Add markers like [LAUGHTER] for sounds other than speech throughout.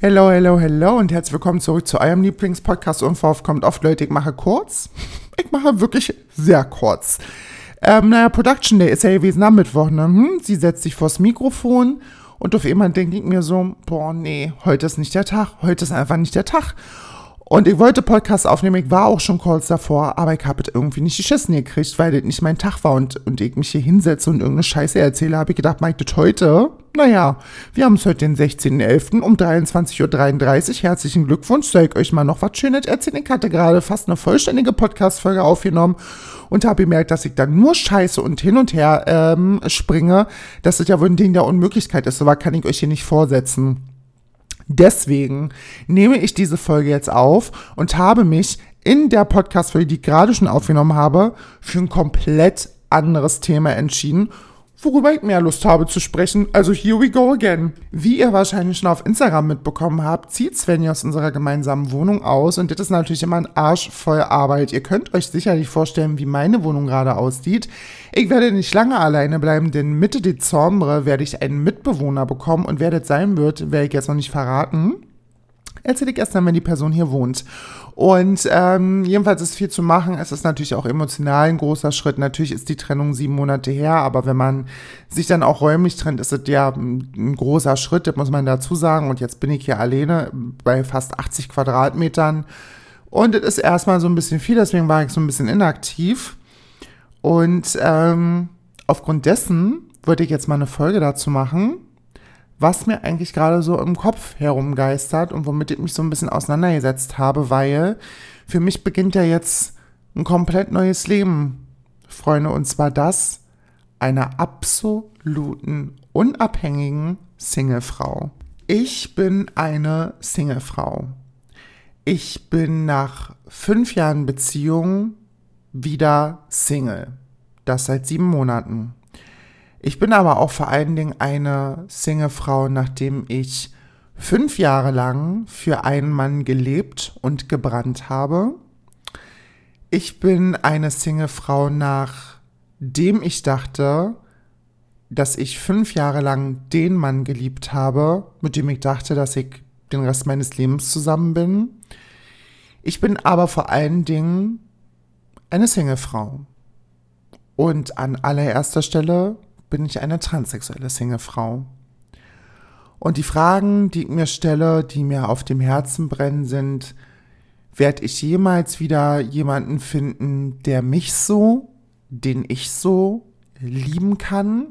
Hello, hello, hello und herzlich willkommen zurück zu eurem Lieblingspodcast. Unverhofft kommt oft, Leute, ich mache kurz. Ich mache wirklich sehr kurz. Ähm, naja, Production Day ist ja gewesen am Mittwoch, ne? Hm, sie setzt sich vors Mikrofon und auf jemand denke ich mir so, boah, nee, heute ist nicht der Tag, heute ist einfach nicht der Tag. Und ich wollte Podcast aufnehmen, ich war auch schon kurz davor, aber ich habe es irgendwie nicht geschissen gekriegt, weil das nicht mein Tag war und, und ich mich hier hinsetze und irgendeine Scheiße erzähle, habe ich gedacht, Mike, das heute? Naja, wir haben es heute den 16.11. um 23.33 Uhr. Herzlichen Glückwunsch, soll ich euch mal noch was Schönes erzählen? Ich hatte gerade fast eine vollständige Podcast-Folge aufgenommen und habe gemerkt, dass ich dann nur Scheiße und hin und her ähm, springe, dass es ja wohl ein Ding der Unmöglichkeit ist. So was kann ich euch hier nicht vorsetzen. Deswegen nehme ich diese Folge jetzt auf und habe mich in der Podcast-Folge, die ich gerade schon aufgenommen habe, für ein komplett anderes Thema entschieden worüber ich mehr Lust habe zu sprechen. Also here we go again. Wie ihr wahrscheinlich schon auf Instagram mitbekommen habt, zieht Svenja aus unserer gemeinsamen Wohnung aus und das ist natürlich immer ein Arsch voll Arbeit. Ihr könnt euch sicherlich vorstellen, wie meine Wohnung gerade aussieht. Ich werde nicht lange alleine bleiben, denn Mitte Dezember werde ich einen Mitbewohner bekommen und wer das sein wird, werde ich jetzt noch nicht verraten erzähle ich erst dann, wenn die Person hier wohnt. Und ähm, jedenfalls ist viel zu machen. Es ist natürlich auch emotional ein großer Schritt. Natürlich ist die Trennung sieben Monate her, aber wenn man sich dann auch räumlich trennt, ist es ja ein großer Schritt, das muss man dazu sagen. Und jetzt bin ich hier alleine bei fast 80 Quadratmetern. Und es ist erstmal so ein bisschen viel, deswegen war ich so ein bisschen inaktiv. Und ähm, aufgrund dessen wollte ich jetzt mal eine Folge dazu machen was mir eigentlich gerade so im Kopf herumgeistert und womit ich mich so ein bisschen auseinandergesetzt habe, weil für mich beginnt ja jetzt ein komplett neues Leben, Freunde, und zwar das einer absoluten, unabhängigen Singlefrau. Ich bin eine Singlefrau. Ich bin nach fünf Jahren Beziehung wieder Single. Das seit sieben Monaten. Ich bin aber auch vor allen Dingen eine Singlefrau, nachdem ich fünf Jahre lang für einen Mann gelebt und gebrannt habe. Ich bin eine Singlefrau, nachdem ich dachte, dass ich fünf Jahre lang den Mann geliebt habe, mit dem ich dachte, dass ich den Rest meines Lebens zusammen bin. Ich bin aber vor allen Dingen eine Singlefrau. Und an allererster Stelle bin ich eine transsexuelle Singlefrau. Und die Fragen, die ich mir stelle, die mir auf dem Herzen brennen, sind, werde ich jemals wieder jemanden finden, der mich so, den ich so lieben kann?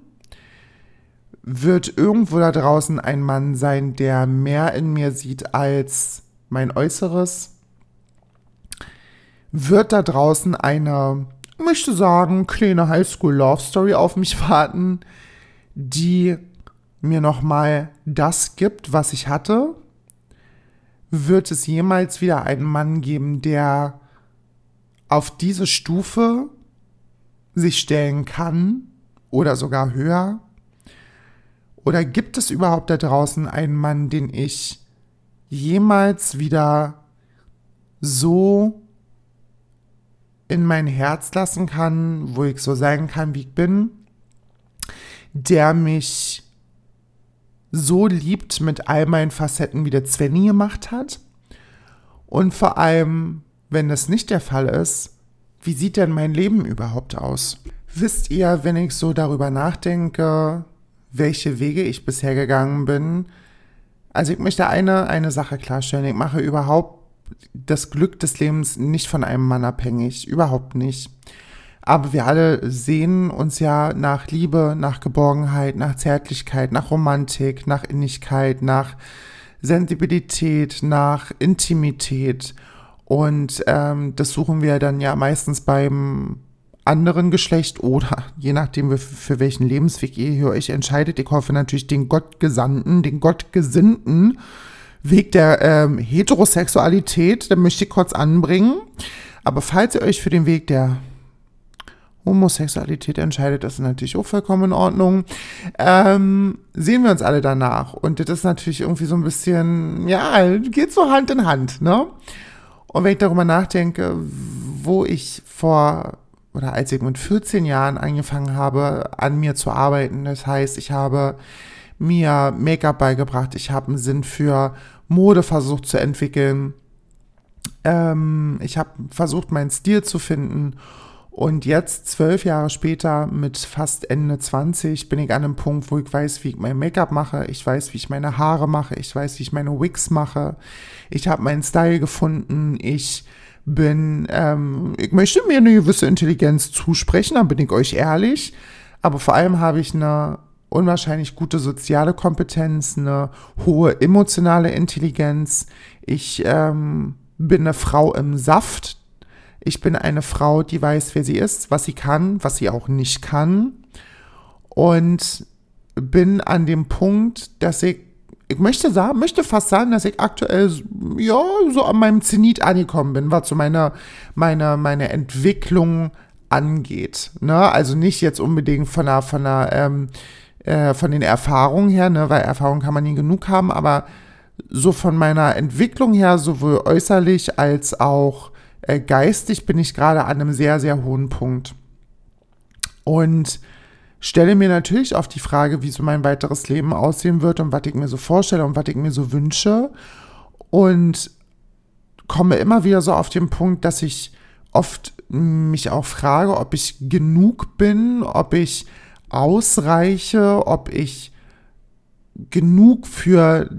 Wird irgendwo da draußen ein Mann sein, der mehr in mir sieht als mein Äußeres? Wird da draußen eine möchte sagen, kleine Highschool Love Story auf mich warten, die mir nochmal das gibt, was ich hatte. Wird es jemals wieder einen Mann geben, der auf diese Stufe sich stellen kann oder sogar höher? Oder gibt es überhaupt da draußen einen Mann, den ich jemals wieder so in mein Herz lassen kann, wo ich so sein kann, wie ich bin, der mich so liebt mit all meinen Facetten, wie der Svenny gemacht hat. Und vor allem, wenn das nicht der Fall ist, wie sieht denn mein Leben überhaupt aus? Wisst ihr, wenn ich so darüber nachdenke, welche Wege ich bisher gegangen bin, also ich möchte eine, eine Sache klarstellen. Ich mache überhaupt das Glück des Lebens nicht von einem Mann abhängig, überhaupt nicht. Aber wir alle sehen uns ja nach Liebe, nach Geborgenheit, nach Zärtlichkeit, nach Romantik, nach Innigkeit, nach Sensibilität, nach Intimität. Und ähm, das suchen wir dann ja meistens beim anderen Geschlecht oder [LAUGHS] je nachdem, für welchen Lebensweg ihr euch entscheidet. Ich hoffe natürlich den Gottgesandten, den Gottgesinnten Weg der ähm, Heterosexualität, den möchte ich kurz anbringen. Aber falls ihr euch für den Weg der Homosexualität entscheidet, das ist natürlich auch vollkommen in Ordnung. Ähm, sehen wir uns alle danach. Und das ist natürlich irgendwie so ein bisschen, ja, geht so Hand in Hand, ne? Und wenn ich darüber nachdenke, wo ich vor oder als ich mit 14 Jahren angefangen habe, an mir zu arbeiten, das heißt, ich habe mir Make-up beigebracht, ich habe einen Sinn für Mode versucht zu entwickeln. Ähm, ich habe versucht, meinen Stil zu finden. Und jetzt, zwölf Jahre später, mit fast Ende 20, bin ich an einem Punkt, wo ich weiß, wie ich mein Make-up mache. Ich weiß, wie ich meine Haare mache. Ich weiß, wie ich meine Wigs mache. Ich habe meinen Style gefunden. Ich bin, ähm, ich möchte mir eine gewisse Intelligenz zusprechen, da bin ich euch ehrlich. Aber vor allem habe ich eine unwahrscheinlich gute soziale Kompetenz, eine hohe emotionale Intelligenz. Ich ähm, bin eine Frau im Saft. Ich bin eine Frau, die weiß, wer sie ist, was sie kann, was sie auch nicht kann. Und bin an dem Punkt, dass ich, ich möchte sagen, möchte fast sagen, dass ich aktuell, ja, so an meinem Zenit angekommen bin, was so meine, meine, meine Entwicklung angeht. Ne? Also nicht jetzt unbedingt von einer, von einer, ähm, äh, von den Erfahrungen her, ne? weil Erfahrung kann man nie genug haben, aber so von meiner Entwicklung her, sowohl äußerlich als auch äh, geistig, bin ich gerade an einem sehr, sehr hohen Punkt. Und stelle mir natürlich auf die Frage, wie so mein weiteres Leben aussehen wird und was ich mir so vorstelle und was ich mir so wünsche. Und komme immer wieder so auf den Punkt, dass ich oft mich auch frage, ob ich genug bin, ob ich ausreiche, ob ich genug für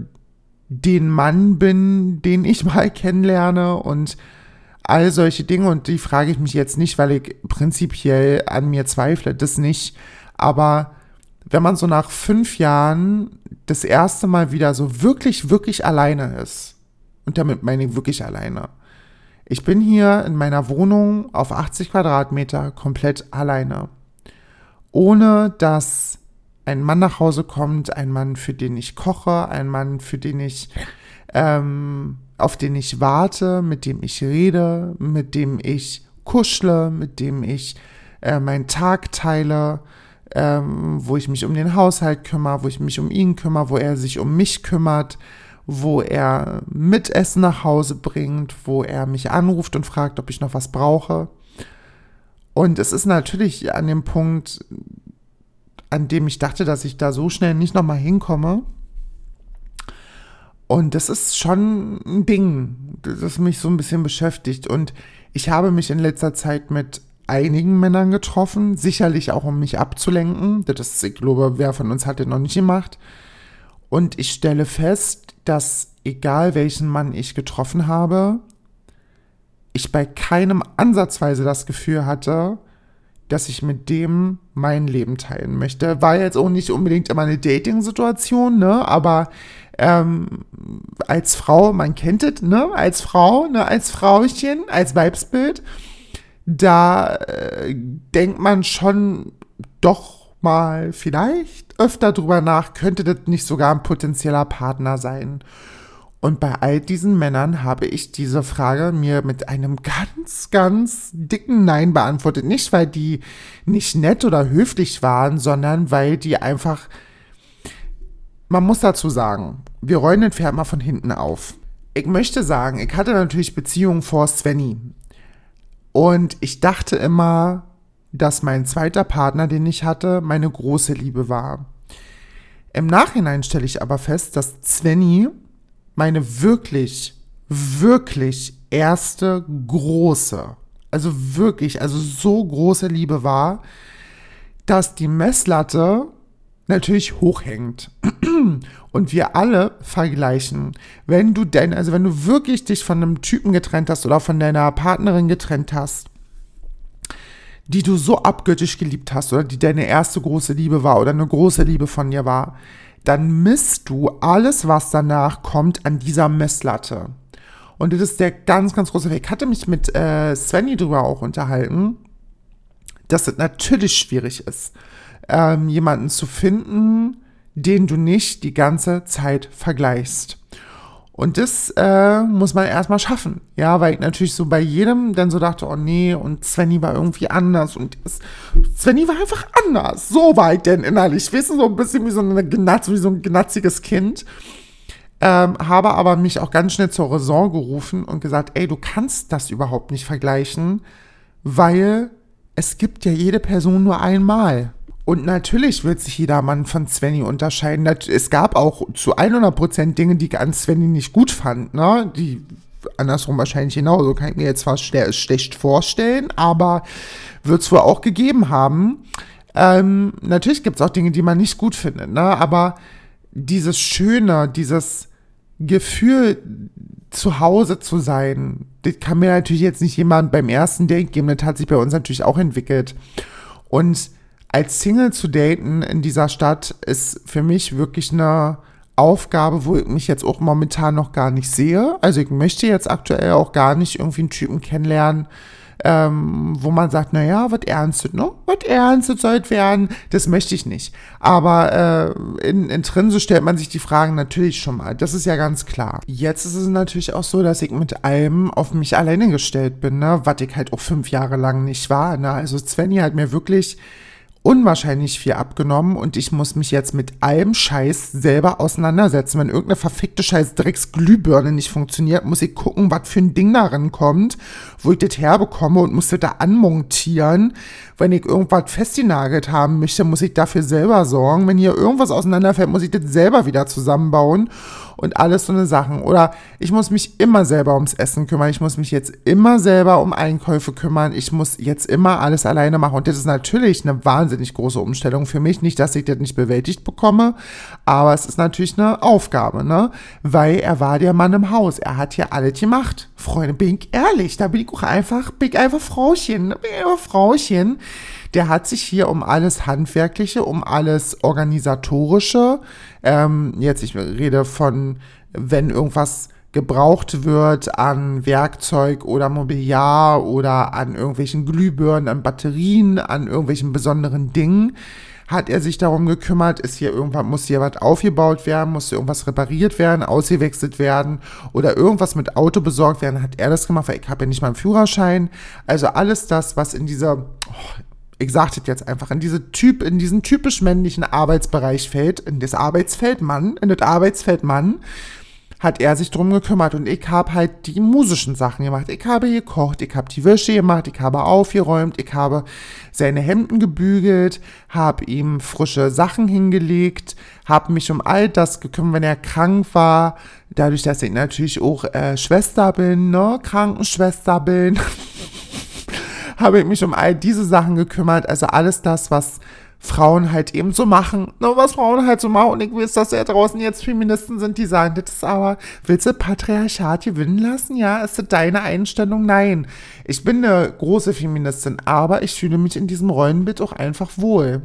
den Mann bin, den ich [LAUGHS] mal kennenlerne und all solche Dinge. Und die frage ich mich jetzt nicht, weil ich prinzipiell an mir zweifle, das nicht. Aber wenn man so nach fünf Jahren das erste Mal wieder so wirklich, wirklich alleine ist, und damit meine ich wirklich alleine, ich bin hier in meiner Wohnung auf 80 Quadratmeter komplett alleine. Ohne dass ein Mann nach Hause kommt, ein Mann, für den ich koche, ein Mann, für den ich, ähm, auf den ich warte, mit dem ich rede, mit dem ich kuschle, mit dem ich äh, meinen Tag teile, ähm, wo ich mich um den Haushalt kümmere, wo ich mich um ihn kümmere, wo er sich um mich kümmert, wo er Mitessen nach Hause bringt, wo er mich anruft und fragt, ob ich noch was brauche. Und es ist natürlich an dem Punkt, an dem ich dachte, dass ich da so schnell nicht nochmal hinkomme. Und das ist schon ein Ding, das mich so ein bisschen beschäftigt. Und ich habe mich in letzter Zeit mit einigen Männern getroffen, sicherlich auch um mich abzulenken. Das ich glaube, wer von uns hat das noch nicht gemacht. Und ich stelle fest, dass egal welchen Mann ich getroffen habe, ich bei keinem ansatzweise das Gefühl hatte, dass ich mit dem mein Leben teilen möchte. War jetzt auch nicht unbedingt immer eine Dating-Situation, ne? Aber ähm, als Frau, man kennt es, ne? Als Frau, ne? Als Frauchen, als Weibsbild, da äh, denkt man schon doch mal vielleicht öfter drüber nach, könnte das nicht sogar ein potenzieller Partner sein? Und bei all diesen Männern habe ich diese Frage mir mit einem ganz, ganz dicken Nein beantwortet. Nicht, weil die nicht nett oder höflich waren, sondern weil die einfach. Man muss dazu sagen, wir rollen den Pferd mal von hinten auf. Ich möchte sagen, ich hatte natürlich Beziehungen vor Svenny. Und ich dachte immer, dass mein zweiter Partner, den ich hatte, meine große Liebe war. Im Nachhinein stelle ich aber fest, dass Svenny meine wirklich, wirklich erste große, also wirklich, also so große Liebe war, dass die Messlatte natürlich hochhängt. [CLEARS THROAT] Und wir alle vergleichen. Wenn du denn, also wenn du wirklich dich von einem Typen getrennt hast oder von deiner Partnerin getrennt hast, die du so abgöttisch geliebt hast oder die deine erste große Liebe war oder eine große Liebe von dir war, dann misst du alles, was danach kommt, an dieser Messlatte. Und das ist der ganz, ganz große Weg. Ich hatte mich mit äh, Svenny drüber auch unterhalten, dass es natürlich schwierig ist, ähm, jemanden zu finden, den du nicht die ganze Zeit vergleichst. Und das äh, muss man erstmal schaffen. Ja, weil ich natürlich so bei jedem dann so dachte, oh nee, und Svenny war irgendwie anders. Und das, Svenny war einfach anders. So ich denn innerlich. Wissen, so ein bisschen wie so, eine Gnatz, wie so ein gnatziges Kind. Ähm, habe aber mich auch ganz schnell zur Raison gerufen und gesagt, ey, du kannst das überhaupt nicht vergleichen, weil es gibt ja jede Person nur einmal. Und natürlich wird sich jeder Mann von Svenny unterscheiden. Es gab auch zu 100% Dinge, die ich an Svenny nicht gut fand, ne? Die andersrum wahrscheinlich genauso, kann ich mir jetzt fast schlecht vorstellen, aber wird es wohl auch gegeben haben. Ähm, natürlich gibt es auch Dinge, die man nicht gut findet, ne? aber dieses Schöne, dieses Gefühl, zu Hause zu sein, das kann mir natürlich jetzt nicht jemand beim ersten Date geben, das hat sich bei uns natürlich auch entwickelt. Und als Single zu daten in dieser Stadt ist für mich wirklich eine Aufgabe, wo ich mich jetzt auch momentan noch gar nicht sehe. Also ich möchte jetzt aktuell auch gar nicht irgendwie einen Typen kennenlernen, ähm, wo man sagt, naja, was ernstet, ne? Was ernstet soll werden, das möchte ich nicht. Aber äh, in, in Trinse stellt man sich die Fragen natürlich schon mal. Das ist ja ganz klar. Jetzt ist es natürlich auch so, dass ich mit allem auf mich alleine gestellt bin, ne? Was ich halt auch fünf Jahre lang nicht war. Ne? Also Svenny hat mir wirklich unwahrscheinlich viel abgenommen und ich muss mich jetzt mit allem Scheiß selber auseinandersetzen. Wenn irgendeine verfickte Scheiß Drecksglühbirne nicht funktioniert, muss ich gucken, was für ein Ding darin kommt, wo ich das herbekomme und muss das da anmontieren. Wenn ich irgendwas festgenagelt haben möchte, muss ich dafür selber sorgen. Wenn hier irgendwas auseinanderfällt, muss ich das selber wieder zusammenbauen und alles so eine Sachen. Oder ich muss mich immer selber ums Essen kümmern. Ich muss mich jetzt immer selber um Einkäufe kümmern. Ich muss jetzt immer alles alleine machen. Und das ist natürlich eine wahnsinnig große Umstellung für mich. Nicht, dass ich das nicht bewältigt bekomme, aber es ist natürlich eine Aufgabe, ne? Weil er war der Mann im Haus. Er hat hier alles gemacht. Freunde, bin ich ehrlich, da bin ich auch einfach, bin ich einfach Frauchen. Bin ich einfach Frauchen der hat sich hier um alles Handwerkliche, um alles Organisatorische, ähm, jetzt ich rede von, wenn irgendwas gebraucht wird an Werkzeug oder Mobiliar oder an irgendwelchen Glühbirnen, an Batterien, an irgendwelchen besonderen Dingen, hat er sich darum gekümmert, ist hier irgendwann, muss hier was aufgebaut werden, muss hier irgendwas repariert werden, ausgewechselt werden oder irgendwas mit Auto besorgt werden, hat er das gemacht, weil ich habe ja nicht mal einen Führerschein. Also alles das, was in dieser, oh, ich das jetzt einfach, in diese Typ, in diesen typisch männlichen Arbeitsbereich fällt, in das Arbeitsfeld Mann, in das Arbeitsfeld Mann, hat er sich drum gekümmert und ich habe halt die musischen Sachen gemacht. Ich habe gekocht, ich habe die Wäsche gemacht, ich habe aufgeräumt, ich habe seine Hemden gebügelt, habe ihm frische Sachen hingelegt, habe mich um all das gekümmert, wenn er krank war. Dadurch, dass ich natürlich auch äh, Schwester bin, ne, Krankenschwester bin. [LAUGHS] habe ich mich um all diese Sachen gekümmert. Also alles das, was Frauen halt eben so machen. Ne, was Frauen halt so machen. Und ich weiß, dass ja draußen jetzt Feministen sind, die sagen, das ist aber, willst du Patriarchat gewinnen lassen? Ja, ist das deine Einstellung? Nein. Ich bin eine große Feministin, aber ich fühle mich in diesem Rollenbild auch einfach wohl.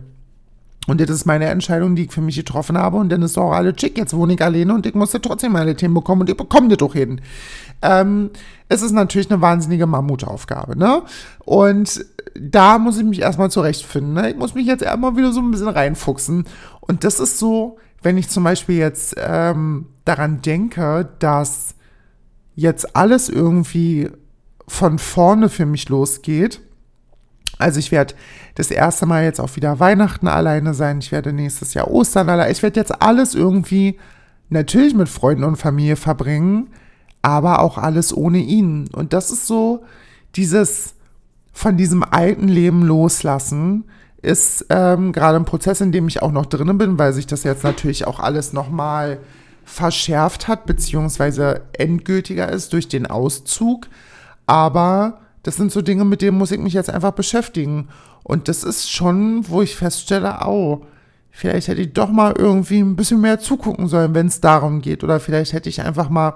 Und das ist meine Entscheidung, die ich für mich getroffen habe. Und dann ist auch alle chick. Jetzt wohne ich alleine und ich musste trotzdem meine Themen bekommen und ich bekomme das doch hin. Ähm, es ist natürlich eine wahnsinnige Mammutaufgabe, ne? Und da muss ich mich erstmal zurechtfinden. Ne? Ich muss mich jetzt erstmal wieder so ein bisschen reinfuchsen. Und das ist so, wenn ich zum Beispiel jetzt ähm, daran denke, dass jetzt alles irgendwie von vorne für mich losgeht also ich werde das erste Mal jetzt auch wieder Weihnachten alleine sein. Ich werde nächstes Jahr Ostern alleine. Ich werde jetzt alles irgendwie natürlich mit Freunden und Familie verbringen, aber auch alles ohne ihn. Und das ist so dieses von diesem alten Leben loslassen ist ähm, gerade ein Prozess, in dem ich auch noch drinnen bin, weil sich das jetzt natürlich auch alles nochmal verschärft hat, beziehungsweise endgültiger ist durch den Auszug. Aber das sind so Dinge, mit denen muss ich mich jetzt einfach beschäftigen. Und das ist schon, wo ich feststelle, au, vielleicht hätte ich doch mal irgendwie ein bisschen mehr zugucken sollen, wenn es darum geht. Oder vielleicht hätte ich einfach mal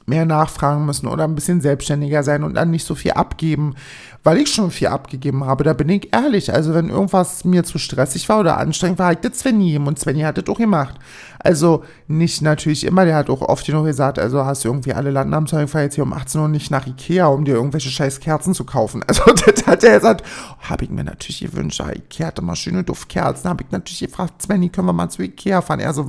mehr nachfragen müssen oder ein bisschen selbstständiger sein und dann nicht so viel abgeben, weil ich schon viel abgegeben habe. Da bin ich ehrlich. Also wenn irgendwas mir zu stressig war oder anstrengend war, hat das Svenny und Svenny hat das auch gemacht. Also nicht natürlich immer, der hat auch oft genug gesagt, also hast du irgendwie alle Landnahmenzeugen fahr jetzt hier um 18 Uhr nicht nach Ikea, um dir irgendwelche scheiß Kerzen zu kaufen. [LAUGHS] Also das hat er gesagt, habe ich mir natürlich gewünscht, Ikea hatte mal schöne Duftkerzen, habe ich natürlich gefragt, Svenny, können wir mal zu Ikea fahren? Er so,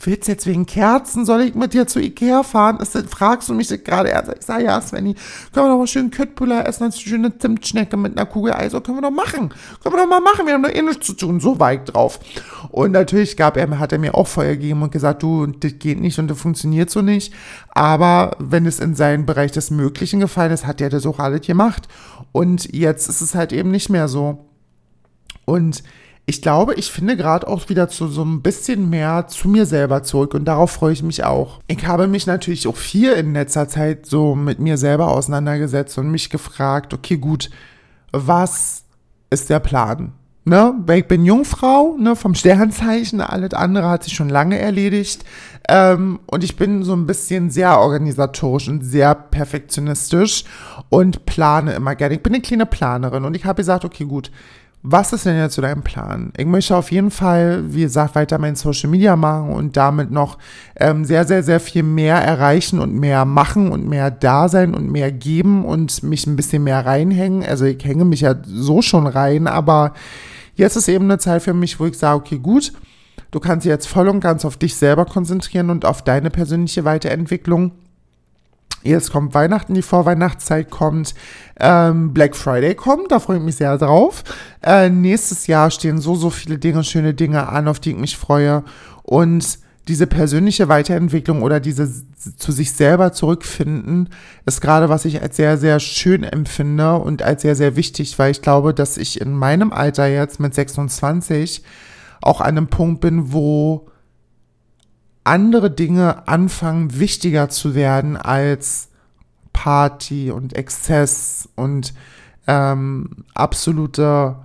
willst du jetzt wegen Kerzen, soll ich mit dir zu Ikea fahren? Ist das, fragst du mich gerade? Er sagt, ich sag, ja, Svenny, können wir doch mal schön Köttbullar essen, eine schöne Zimtschnecke mit einer Kugel Eis, können wir doch machen. Können wir doch mal machen, wir haben doch eh nichts zu tun, so weit drauf. Und natürlich gab er, hat er mir auch Feuer gegeben und gesagt, du, das geht nicht und das funktioniert so nicht. Aber wenn es in seinen Bereich des Möglichen gefallen ist, hat er das auch alles gemacht. Und jetzt ist es halt eben nicht mehr so. Und ich glaube, ich finde gerade auch wieder zu so ein bisschen mehr zu mir selber zurück und darauf freue ich mich auch. Ich habe mich natürlich auch viel in letzter Zeit so mit mir selber auseinandergesetzt und mich gefragt, okay, gut, was ist der Plan? Ne, weil ich bin Jungfrau, ne, vom Sternzeichen, alles andere hat sich schon lange erledigt. Ähm, und ich bin so ein bisschen sehr organisatorisch und sehr perfektionistisch und plane immer gerne. Ich bin eine kleine Planerin und ich habe gesagt, okay, gut, was ist denn jetzt so dein Plan? Ich möchte auf jeden Fall, wie gesagt, weiter mein Social Media machen und damit noch ähm, sehr, sehr, sehr viel mehr erreichen und mehr machen und mehr da sein und mehr geben und mich ein bisschen mehr reinhängen. Also ich hänge mich ja so schon rein, aber jetzt ist eben eine Zeit für mich, wo ich sage, okay, gut, du kannst dich jetzt voll und ganz auf dich selber konzentrieren und auf deine persönliche Weiterentwicklung. Jetzt kommt Weihnachten, die Vorweihnachtszeit kommt, ähm, Black Friday kommt, da freue ich mich sehr drauf. Äh, nächstes Jahr stehen so, so viele Dinge, schöne Dinge an, auf die ich mich freue. Und diese persönliche Weiterentwicklung oder diese zu sich selber zurückfinden, ist gerade, was ich als sehr, sehr schön empfinde und als sehr, sehr wichtig, weil ich glaube, dass ich in meinem Alter jetzt mit 26 auch an einem Punkt bin, wo andere Dinge anfangen wichtiger zu werden als Party und Exzess und ähm, absolute,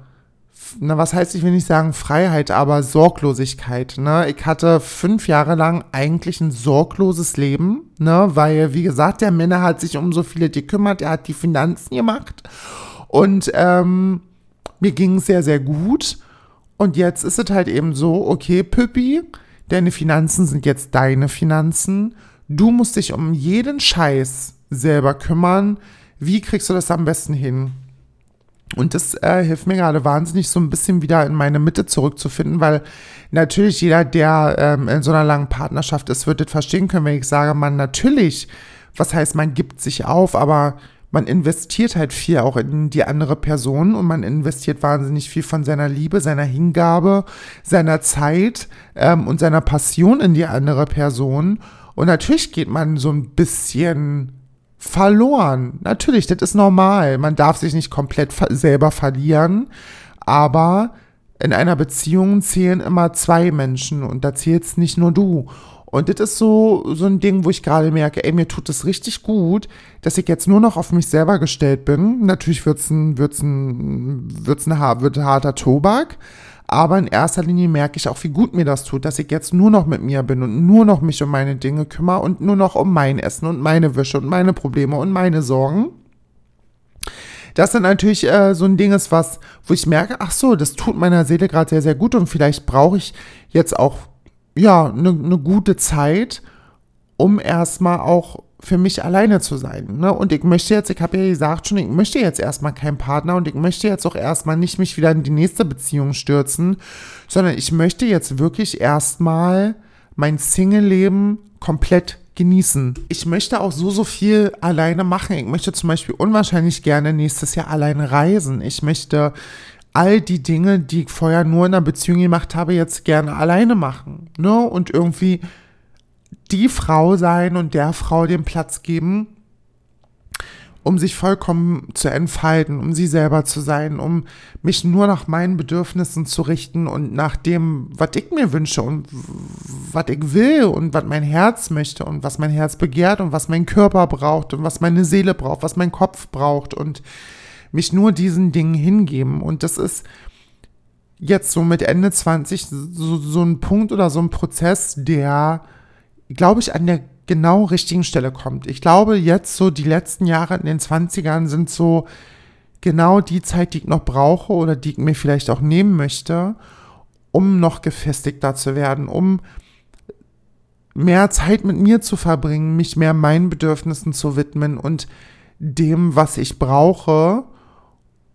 na was heißt, ich will nicht sagen Freiheit, aber Sorglosigkeit. Ne? Ich hatte fünf Jahre lang eigentlich ein sorgloses Leben, ne? weil, wie gesagt, der Männer hat sich um so viele gekümmert, er hat die Finanzen gemacht und ähm, mir ging es sehr, sehr gut. Und jetzt ist es halt eben so, okay, Püppi, Deine Finanzen sind jetzt deine Finanzen. Du musst dich um jeden Scheiß selber kümmern. Wie kriegst du das am besten hin? Und das äh, hilft mir gerade wahnsinnig, so ein bisschen wieder in meine Mitte zurückzufinden, weil natürlich jeder, der ähm, in so einer langen Partnerschaft ist, wird das verstehen können, wenn ich sage, man natürlich, was heißt, man gibt sich auf, aber man investiert halt viel auch in die andere Person und man investiert wahnsinnig viel von seiner Liebe, seiner Hingabe, seiner Zeit ähm, und seiner Passion in die andere Person. Und natürlich geht man so ein bisschen verloren. Natürlich, das ist normal. Man darf sich nicht komplett selber verlieren, aber in einer Beziehung zählen immer zwei Menschen und da zählst nicht nur du. Und das ist so, so ein Ding, wo ich gerade merke, ey, mir tut es richtig gut, dass ich jetzt nur noch auf mich selber gestellt bin. Natürlich wird's ein, wird's ein, wird's ein, wird harter Tobak. Aber in erster Linie merke ich auch, wie gut mir das tut, dass ich jetzt nur noch mit mir bin und nur noch mich um meine Dinge kümmere und nur noch um mein Essen und meine Wäsche und meine Probleme und meine Sorgen. Das dann natürlich äh, so ein Ding ist, was, wo ich merke, ach so, das tut meiner Seele gerade sehr, sehr gut und vielleicht brauche ich jetzt auch ja, eine ne gute Zeit, um erstmal auch für mich alleine zu sein. Ne? Und ich möchte jetzt, ich habe ja gesagt schon, ich möchte jetzt erstmal keinen Partner und ich möchte jetzt auch erstmal nicht mich wieder in die nächste Beziehung stürzen, sondern ich möchte jetzt wirklich erstmal mein Single-Leben komplett genießen. Ich möchte auch so, so viel alleine machen. Ich möchte zum Beispiel unwahrscheinlich gerne nächstes Jahr alleine reisen. Ich möchte all die Dinge, die ich vorher nur in einer Beziehung gemacht habe, jetzt gerne alleine machen. Ne? Und irgendwie die Frau sein und der Frau den Platz geben, um sich vollkommen zu entfalten, um sie selber zu sein, um mich nur nach meinen Bedürfnissen zu richten und nach dem, was ich mir wünsche und was ich will und was mein Herz möchte und was mein Herz begehrt und was mein Körper braucht und was meine Seele braucht, was mein Kopf braucht und mich nur diesen Dingen hingeben. Und das ist jetzt so mit Ende 20 so, so ein Punkt oder so ein Prozess, der, glaube ich, an der genau richtigen Stelle kommt. Ich glaube, jetzt so die letzten Jahre in den 20ern sind so genau die Zeit, die ich noch brauche oder die ich mir vielleicht auch nehmen möchte, um noch gefestigter zu werden, um mehr Zeit mit mir zu verbringen, mich mehr meinen Bedürfnissen zu widmen und dem, was ich brauche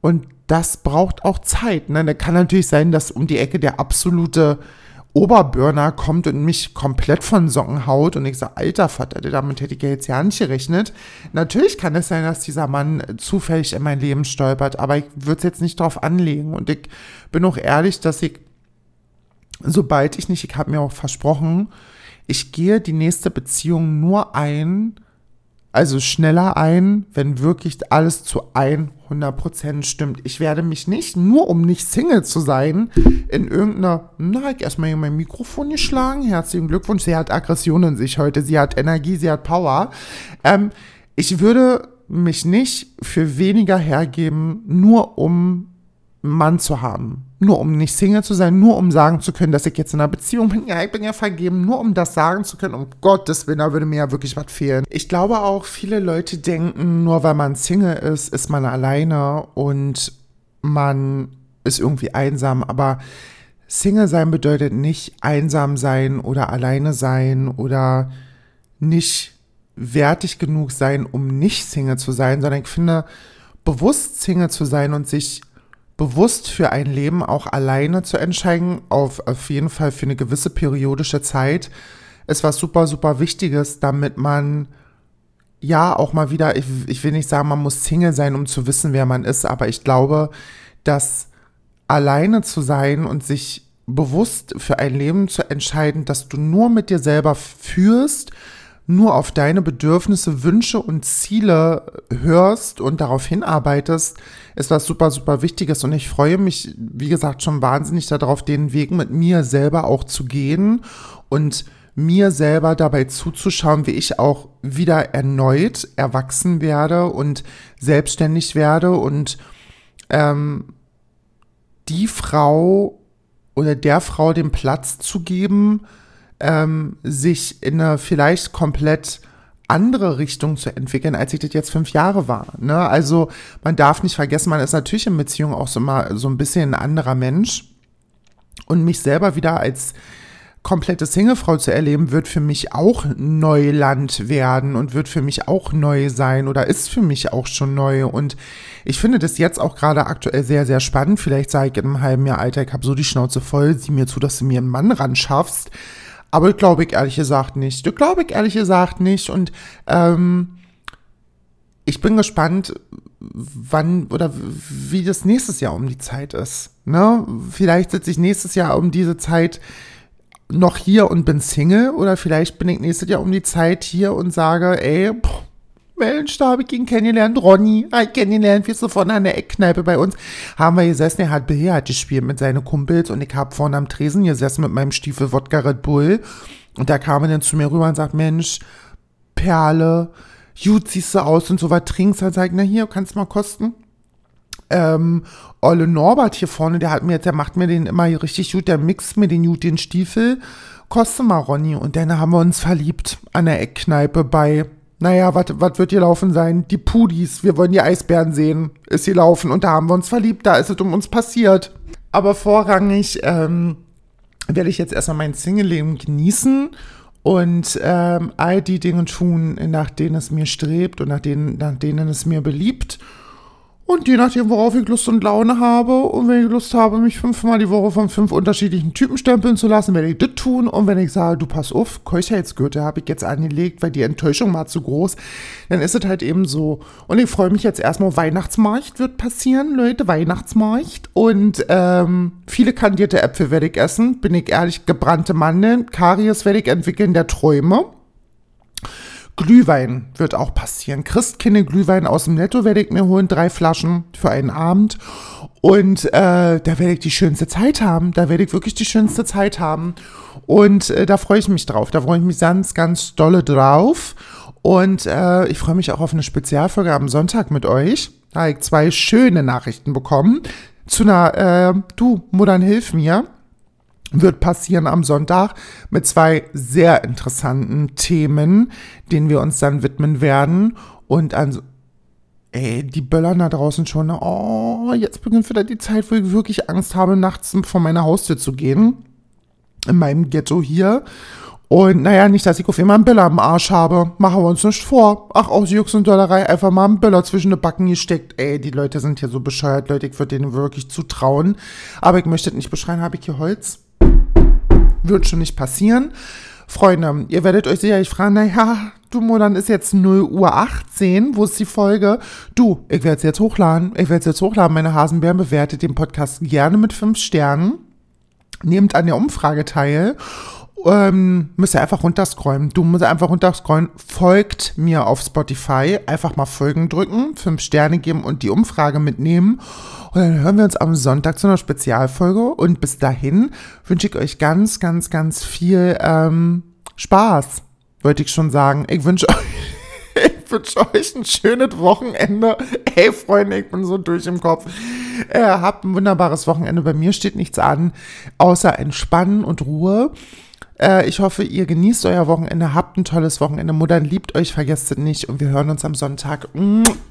und das braucht auch Zeit. Ne? Da kann natürlich sein, dass um die Ecke der absolute Oberburner kommt und mich komplett von Socken haut und ich sage, alter Vater, damit hätte ich ja jetzt ja nicht gerechnet. Natürlich kann es sein, dass dieser Mann zufällig in mein Leben stolpert, aber ich würde es jetzt nicht drauf anlegen und ich bin auch ehrlich, dass ich, sobald ich nicht, ich habe mir auch versprochen, ich gehe die nächste Beziehung nur ein, also schneller ein, wenn wirklich alles zu 100% stimmt. Ich werde mich nicht, nur um nicht Single zu sein, in irgendeiner, na, ich erstmal hier mein Mikrofon geschlagen. Herzlichen Glückwunsch. Sie hat Aggression in sich heute. Sie hat Energie, sie hat Power. Ähm, ich würde mich nicht für weniger hergeben, nur um Mann zu haben. Nur um nicht Single zu sein, nur um sagen zu können, dass ich jetzt in einer Beziehung bin. Ja, ich bin ja vergeben, nur um das sagen zu können. Um Gottes Willen, da würde mir ja wirklich was fehlen. Ich glaube auch, viele Leute denken, nur weil man Single ist, ist man alleine und man ist irgendwie einsam. Aber Single sein bedeutet nicht einsam sein oder alleine sein oder nicht wertig genug sein, um nicht Single zu sein, sondern ich finde, bewusst Single zu sein und sich bewusst für ein Leben auch alleine zu entscheiden, auf, auf jeden Fall für eine gewisse periodische Zeit, ist was super, super Wichtiges, damit man ja auch mal wieder, ich, ich will nicht sagen, man muss Single sein, um zu wissen, wer man ist, aber ich glaube, dass alleine zu sein und sich bewusst für ein Leben zu entscheiden, dass du nur mit dir selber führst, nur auf deine Bedürfnisse, Wünsche und Ziele hörst und darauf hinarbeitest, ist was super, super Wichtiges. Und ich freue mich, wie gesagt, schon wahnsinnig darauf, den Weg mit mir selber auch zu gehen und mir selber dabei zuzuschauen, wie ich auch wieder erneut erwachsen werde und selbstständig werde und ähm, die Frau oder der Frau den Platz zu geben, ähm, sich in eine vielleicht komplett andere Richtung zu entwickeln, als ich das jetzt fünf Jahre war. Ne? Also man darf nicht vergessen, man ist natürlich in Beziehung auch so mal so ein bisschen ein anderer Mensch. Und mich selber wieder als komplette Singlefrau zu erleben, wird für mich auch Neuland werden und wird für mich auch neu sein oder ist für mich auch schon neu. Und ich finde das jetzt auch gerade aktuell sehr, sehr spannend. Vielleicht sage ich in einem halben Jahr, Alter, ich habe so die Schnauze voll, sieh mir zu, dass du mir einen Mann ran schaffst. Aber glaube ich ehrlich gesagt nicht. Das glaube ich ehrlich gesagt nicht. Und ähm, ich bin gespannt, wann oder wie das nächstes Jahr um die Zeit ist. Ne? Vielleicht sitze ich nächstes Jahr um diese Zeit noch hier und bin Single oder vielleicht bin ich nächstes Jahr um die Zeit hier und sage, ey, pff, Mensch, da habe ich ihn kennengelernt. Ronny, ich kennengelernt, wir sind vorne an der Eckkneipe bei uns. Haben wir gesessen, er hat Billard gespielt mit seinen Kumpels und ich habe vorne am Tresen gesessen mit meinem Stiefel Wodka Red Bull. Und da kam er dann zu mir rüber und sagt, Mensch, Perle, gut siehst du aus und so was trinkst. Dann sag ich, na hier, kannst du mal kosten. Ähm, Olle Norbert hier vorne, der hat mir jetzt, der macht mir den immer richtig gut, der mixt mir den gut, den Stiefel. Koste mal, Ronny. Und dann haben wir uns verliebt an der Eckkneipe bei naja, was wird hier laufen sein? Die Pudis, wir wollen die Eisbären sehen, ist hier laufen und da haben wir uns verliebt, da ist es um uns passiert. Aber vorrangig ähm, werde ich jetzt erstmal mein Single-Leben genießen und ähm, all die Dinge tun, nach denen es mir strebt und nach denen, nach denen es mir beliebt. Und je nachdem, worauf ich Lust und Laune habe, und wenn ich Lust habe, mich fünfmal die Woche von fünf unterschiedlichen Typen stempeln zu lassen, werde ich das tun. Und wenn ich sage, du pass auf, Keuchheitsgürtel habe ich jetzt angelegt, weil die Enttäuschung war zu groß, dann ist es halt eben so. Und ich freue mich jetzt erstmal, Weihnachtsmarkt wird passieren, Leute, Weihnachtsmarkt. Und ähm, viele kandierte Äpfel werde ich essen, bin ich ehrlich, gebrannte Mandeln, Karies werde ich entwickeln, der Träume. Glühwein wird auch passieren. Christkinde Glühwein aus dem Netto werde ich mir holen, drei Flaschen für einen Abend. Und äh, da werde ich die schönste Zeit haben. Da werde ich wirklich die schönste Zeit haben. Und äh, da freue ich mich drauf. Da freue ich mich ganz, ganz dolle drauf. Und äh, ich freue mich auch auf eine Spezialfolge am Sonntag mit euch. Da habe ich zwei schöne Nachrichten bekommen. Zu einer, äh, du, Muttern, hilf mir wird passieren am Sonntag mit zwei sehr interessanten Themen, denen wir uns dann widmen werden. Und an, ey, die böllern da draußen schon. Oh, jetzt beginnt wieder die Zeit, wo ich wirklich Angst habe, nachts vor meiner Haustür zu gehen. In meinem Ghetto hier. Und naja, nicht, dass ich auf immer einen Böller am Arsch habe. Machen wir uns nicht vor. Ach, aus Jux und Dollerei einfach mal einen Böller zwischen die Backen gesteckt. Ey, die Leute sind hier so bescheuert, Leute. Ich würde denen wirklich zutrauen. Aber ich möchte nicht beschreien, habe ich hier Holz? Wird schon nicht passieren. Freunde, ihr werdet euch sicherlich fragen, naja, du Modern ist jetzt 0 Uhr 18, wo ist die Folge? Du, ich werde es jetzt hochladen, ich werde es jetzt hochladen, meine Hasenbären bewertet den Podcast gerne mit 5 Sternen, nehmt an der Umfrage teil ähm, müsst ihr einfach runterscrollen. Du musst einfach runterscrollen. Folgt mir auf Spotify. Einfach mal Folgen drücken, fünf Sterne geben und die Umfrage mitnehmen. Und dann hören wir uns am Sonntag zu einer Spezialfolge. Und bis dahin wünsche ich euch ganz, ganz, ganz viel ähm, Spaß, wollte ich schon sagen. Ich wünsche euch [LAUGHS] ich wünsche euch ein schönes Wochenende. Hey Freunde, ich bin so durch im Kopf. Äh, habt ein wunderbares Wochenende. Bei mir steht nichts an, außer Entspannen und Ruhe. Äh, ich hoffe, ihr genießt euer Wochenende, habt ein tolles Wochenende. Muttern liebt euch, vergesst es nicht und wir hören uns am Sonntag.